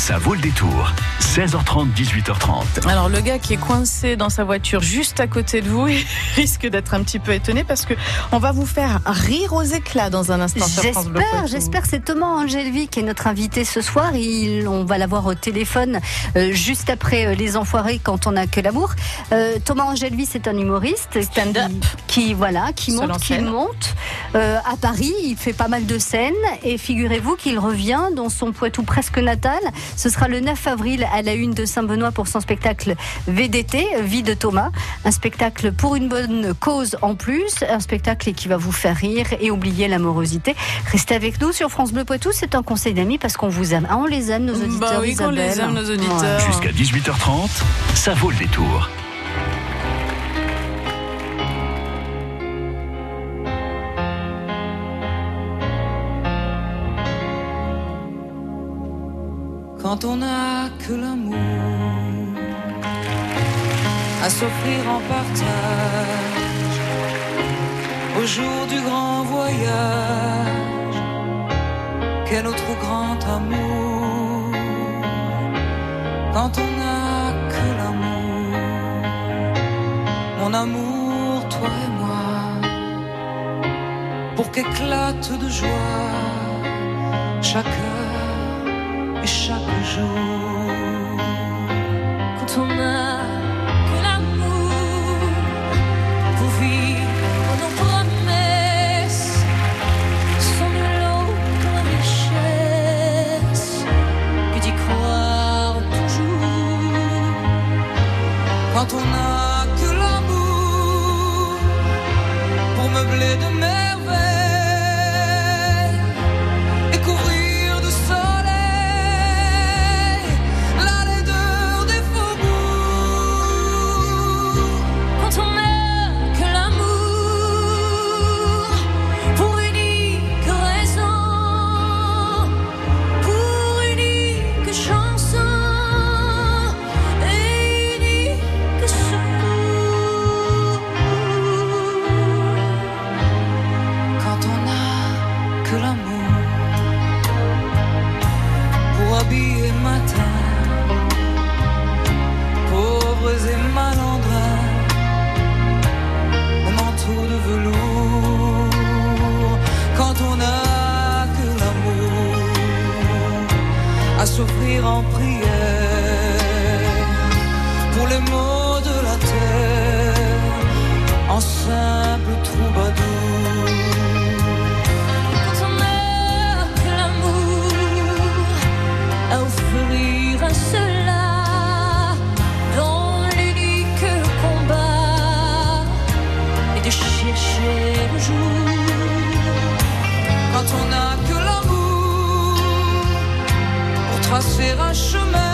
Ça vaut le détour. 16h30, 18h30. Alors le gars qui est coincé dans sa voiture juste à côté de vous il risque d'être un petit peu étonné parce que on va vous faire rire aux éclats dans un instant. J'espère, j'espère. C'est Thomas Angelvi qui est notre invité ce soir. Il, on va l'avoir au téléphone euh, juste après euh, Les Enfoirés quand on n'a que l'amour. Euh, Thomas Angelvi, c'est un humoriste Stand-up. qui, qui, voilà, qui monte, qui monte euh, à Paris. Il fait pas mal de scènes et figurez-vous qu'il revient dans son Poitou presque natal. Ce sera le 9 avril à la une de Saint-Benoît pour son spectacle VDT, Vie de Thomas. Un spectacle pour une bonne cause en plus, un spectacle qui va vous faire rire et oublier l'amorosité. Restez avec nous sur France Bleu Poitou, c'est un conseil d'amis parce qu'on vous aime. Ah, on les aime, nos auditeurs. Bah oui, qu'on les aime, nos auditeurs. Jusqu'à 18h30, ça vaut le détour. Quand on n'a que l'amour à s'offrir en partage au jour du grand voyage. Quel autre grand amour quand on n'a que l'amour, mon amour, toi et moi, pour qu'éclate de joie chaque chemin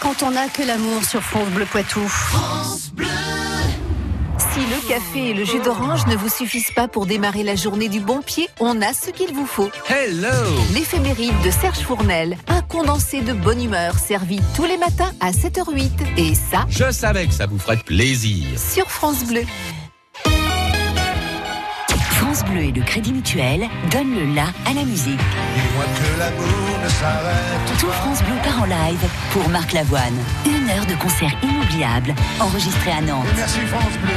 quand on n'a que l'amour sur France Bleu Poitou. Si le café et le jus d'orange ne vous suffisent pas pour démarrer la journée du bon pied, on a ce qu'il vous faut. Hello L'éphéméride de Serge Fournel, un condensé de bonne humeur servi tous les matins à 7h08. Et ça, Je savais que ça vous ferait plaisir. sur France Bleu. France Bleu et le Crédit Mutuel donnent le la à la musique. Tout France Bleu part en live pour Marc Lavoine. Une heure de concert inoubliable enregistré à Nantes. Merci France Bleu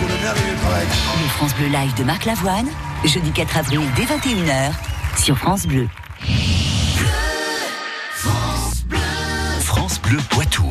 pour le merveilleux travail. Le France Bleu live de Marc Lavoine, jeudi 4 avril dès 21h sur France Bleu. France Bleu Poitou.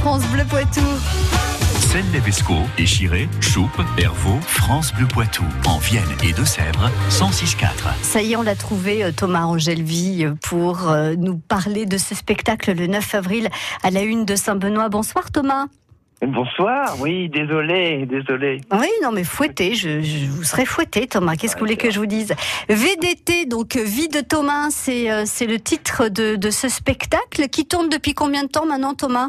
France Bleu Poitou. Celle Levesco, Échiré, Choupe, Hervaux, France Bleu Poitou. En Vienne et Deux-Sèvres, 106.4. Ça y est, on l'a trouvé, euh, Thomas Angelvi, euh, pour euh, nous parler de ce spectacle le 9 avril à la une de Saint-Benoît. Bonsoir Thomas. Bonsoir, oui, désolé, désolé. Oui, non, mais fouetté, je, je vous serais fouetté, Thomas. Qu'est-ce que vous voulez que je vous dise VDT, donc Vie de Thomas, c'est c'est le titre de, de ce spectacle qui tourne depuis combien de temps maintenant, Thomas?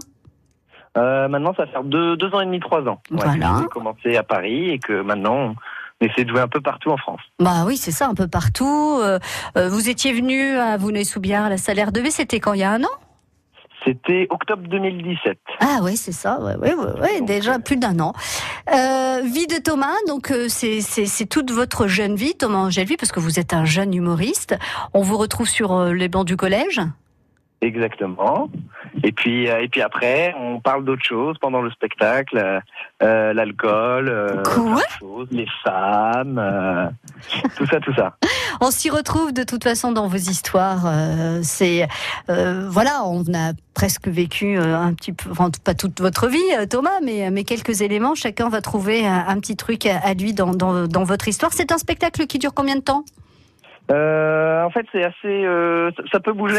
Euh, maintenant, ça va faire deux, deux ans et demi, trois ans. Ouais, Voilà. J'ai commencé à Paris et que maintenant, on essaie de jouer un peu partout en France. Bah oui, c'est ça, un peu partout. Euh, euh, vous étiez venu à Vouneuil-sous-Biard, à la Salaire de V, c'était quand Il y a un an? C'était octobre 2017. Ah oui, c'est ça, ouais, ouais, ouais, ouais, déjà plus d'un an. Euh, vie de Thomas, donc euh, c'est toute votre jeune vie, Thomas Angelvi, parce que vous êtes un jeune humoriste. On vous retrouve sur euh, les bancs du collège. Exactement. Et puis, euh, et puis après, on parle d'autres choses pendant le spectacle, euh, euh, l'alcool, euh, choses, les femmes, euh, tout ça, tout ça. On s'y retrouve de toute façon dans vos histoires. euh, c'est euh, voilà, on a presque vécu euh, un petit peu, enfin, pas toute votre vie, Thomas, mais mais quelques éléments. Chacun va trouver un, un petit truc à, à lui dans, dans dans votre histoire. C'est un spectacle qui dure combien de temps? Euh, en fait, c'est assez, euh, ça- peut bouger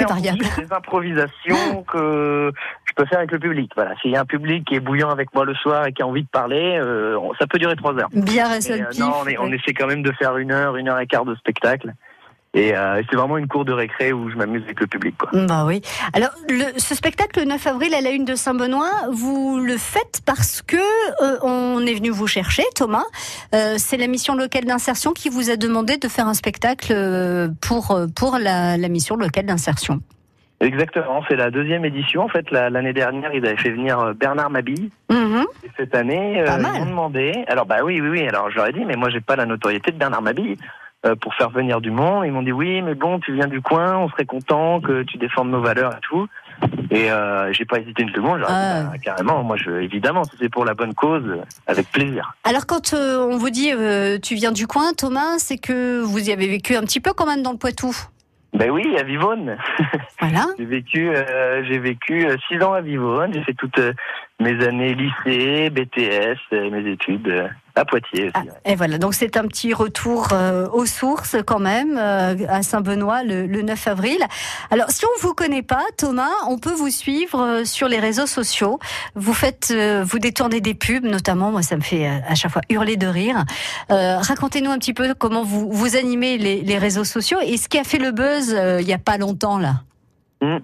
C'est des improvisations que je peux faire avec le public. Voilà, s'il y a un public qui est bouillant avec moi le soir et qui a envie de parler, euh, ça peut durer trois heures. Bien resté euh, non, on, est- on essaie quand même de faire une heure, une heure et quart de spectacle. Et euh, c'est vraiment une cour de récré où je m'amuse avec le public. Quoi. Bah oui. Alors, le, ce spectacle, le 9 avril, à la une de Saint-Benoît, vous le faites parce que euh, on est venu vous chercher, Thomas. Euh, c'est la mission locale d'insertion qui vous a demandé de faire un spectacle pour, pour la, la mission locale d'insertion. Exactement, c'est la deuxième édition. En fait, la- l'année dernière, ils avaient fait venir Bernard Mabille. Mhm. Et cette année, ils m'ont demandé. Alors bah oui, oui, oui. Alors ai dit, mais moi j'ai pas la notoriété de Bernard Mabille pour faire venir du monde. Ils m'ont dit oui, mais bon, tu viens du coin, on serait content que tu défendes nos valeurs et tout. Et euh, j'ai pas hésité une seconde. Ah. bah, carrément, moi je, évidemment, si c'est pour la bonne cause, euh, avec plaisir. Alors, quand euh, on vous dit euh, tu viens du coin, Thomas, c'est que vous y avez vécu un petit peu quand même dans le Poitou. Ben oui, à Vivonne. Voilà. J'ai vécu, euh, j'ai vécu euh, six ans à Vivonne. J'ai fait toutes euh, mes années lycée, BTS, et mes études euh, à Poitiers. Ouais. Et voilà, donc c'est un petit retour euh, aux sources quand même euh, à Saint-Benoît le, le 9 avril. Alors si on vous connaît pas, Thomas, on peut vous suivre euh, sur les réseaux sociaux. Vous faites, euh, vous détournez des pubs, notamment. Moi, ça me fait euh, à chaque fois hurler de rire. Euh, Racontez-nous un petit peu comment vous vous animez les, les réseaux sociaux et ce qui a fait le buzz euh, il y a pas longtemps là? Mm.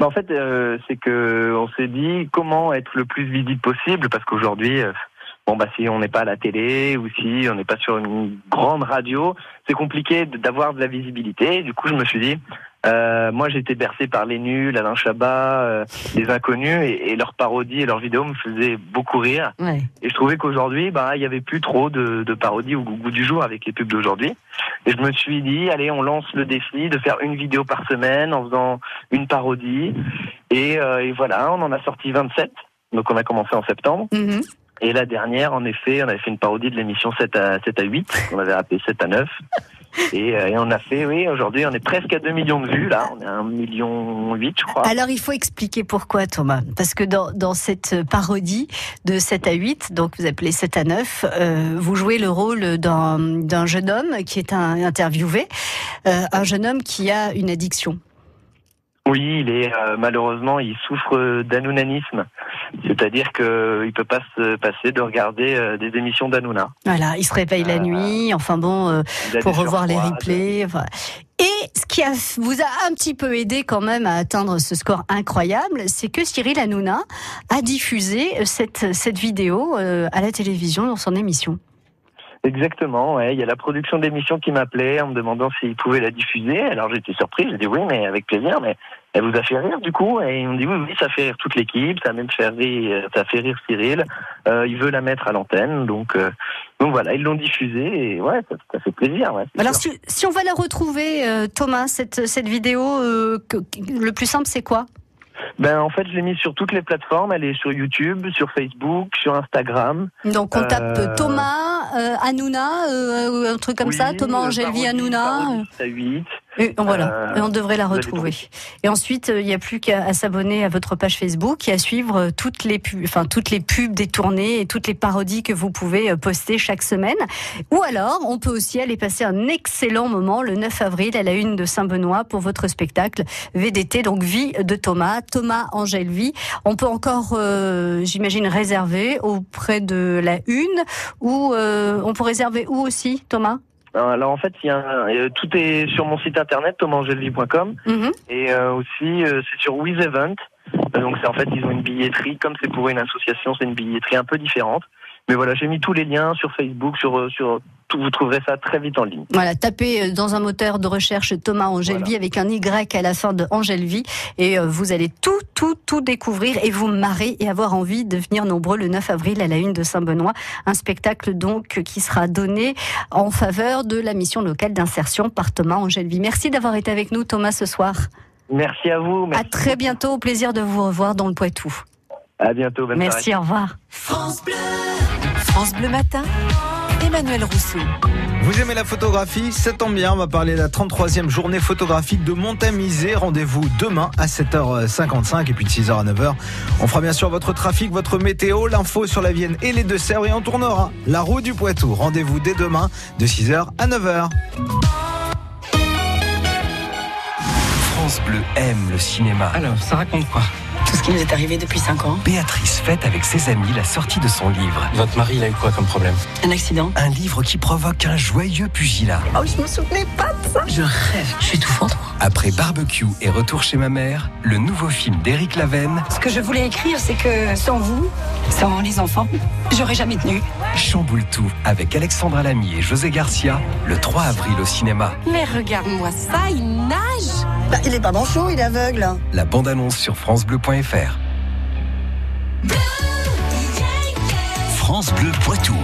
En fait, euh, c'est que on s'est dit comment être le plus visible possible parce qu'aujourd'hui, euh, bon bah si on n'est pas à la télé ou si on n'est pas sur une grande radio, c'est compliqué d'avoir de la visibilité. Du coup, je me suis dit, euh, moi j'étais bercé par les nuls, Alain Chabat, euh, les inconnus et, et leurs parodies et leurs vidéos me faisaient beaucoup rire. Ouais. Et je trouvais qu'aujourd'hui, bah, il y avait plus trop de, de parodies au goût du jour avec les pubs d'aujourd'hui. Et je me suis dit, allez, on lance le défi de faire une vidéo par semaine en faisant une parodie. Et, euh, et voilà, on en a sorti 27. Donc on a commencé en septembre. Mhm. Et la dernière, en effet, on avait fait une parodie de l'émission 7 à, 7 à 8. On avait appelé 7 à 9. Et, euh, et on a fait, oui, aujourd'hui, on est presque à 2 millions de vues, là. On est à 1 million 8, je crois. Alors il faut expliquer pourquoi Thomas. Parce que dans, dans cette parodie de 7 à 8, donc vous appelez 7 à 9, euh, vous jouez le rôle d'un jeune homme qui est un interviewé, euh, un jeune homme qui a une addiction. Oui, il est euh, malheureusement, il souffre d'anounanisme, c'est-à-dire que il peut pas se passer de regarder euh, des émissions d'Anouna. Voilà, il se réveille la Euh, nuit, enfin bon, euh, pour revoir les replays. enfin. Et ce qui a, vous a un petit peu aidé quand même à atteindre ce score incroyable, c'est que Cyril Hanouna a diffusé cette, cette vidéo à la télévision dans son émission. Exactement, ouais. Il y a la production d'émissions qui m'appelait en me demandant s'ils pouvaient la diffuser. Alors j'étais surpris, j'ai dit oui, mais avec plaisir, mais elle vous a fait rire du coup Et ils m'ont dit oui, oui, ça fait rire toute l'équipe, ça a même fait rire, ça fait rire Cyril. Euh, il veut la mettre à l'antenne, donc euh, donc voilà, ils l'ont diffusée et ouais, ça, ça fait plaisir. Ouais, Alors si, si on va la retrouver, euh, Thomas, cette, cette vidéo, euh, que- le plus simple c'est quoi? Ben en fait, je l'ai mise sur toutes les plateformes. Elle est sur YouTube, sur Facebook, sur Instagram. Donc on tape Euh, Thomas, euh, Hanouna, euh, un truc comme Oui, ça, Thomas euh, parodie, Hanouna. parodie, 7 à 8. Et voilà, Euh, on devrait la retrouver. Et ensuite, euh, il n'y a plus qu'à s'abonner à votre page Facebook et à suivre euh, toutes les pubs, enfin toutes les pubs des tournées et toutes les parodies que vous pouvez euh, poster chaque semaine. Ou alors, on peut aussi aller passer un excellent moment le 9 avril à la une de Saint-Benoît pour votre spectacle VDT, donc Vie de Thomas, Thomas Angèle Vie. On peut encore, euh, j'imagine, réserver auprès de la une ou euh, on peut réserver où aussi, Thomas? Alors en fait, il y a un- euh, tout est sur mon site internet thomasangelvie.com Mhm. et euh, aussi euh, c'est sur With Event. Euh, Donc c'est en fait ils ont une billetterie comme c'est pour une association, c'est une billetterie un peu différente. Mais voilà, j'ai mis tous les liens sur Facebook, sur euh, sur vous trouverez ça très vite en ligne. Voilà, tapez euh, dans un moteur de recherche Thomas Angelvi avec un Y à la fin de Angelvi et euh, vous allez tout, tout, tout découvrir et vous marrer et avoir envie de venir nombreux le 9 avril à la une de Saint-Benoît. Un spectacle donc qui sera donné en faveur de la mission locale d'insertion par Thomas Angelvi. Merci d'avoir été avec nous Thomas ce soir. Merci à vous. À très bientôt, au plaisir de vous revoir dans le Poitou. À bientôt. Bonne Merci, soirée. au revoir. France Bleu. France Bleu Matin. Emmanuel Rousseau. Vous aimez la photographie? Ça tombe bien, on va parler de la 33e journée photographique de Montamisé. Rendez-vous demain à 7h55 et puis de 6h à 9h. On fera bien sûr votre trafic, votre météo, l'info sur la Vienne et les Deux-Sèvres et on tournera la roue du Poitou. Rendez-vous dès demain de 6h à 9h. France Bleu aime le cinéma. Alors, ça raconte quoi? Qui nous est arrivé depuis 5 ans. Béatrice fête avec ses amis la sortie de son livre. Votre mari, il a eu quoi comme problème? Un accident Un livre qui provoque un joyeux pugilat. Oh, je me souvenais pas de ça Je rêve, je suis tout fendre. Après Barbecue et Retour chez ma mère, le nouveau film d'Éric Lavenne, Ce que je voulais écrire, c'est que sans vous, sans les enfants, j'aurais jamais tenu. Chamboule tout avec Alexandra Lamy et José Garcia, le 3 avril au cinéma. Mais regarde-moi ça, il nage bah, Il est pas manchot, il est aveugle. La bande-annonce sur francebleu.fr. France Bleu Poitou.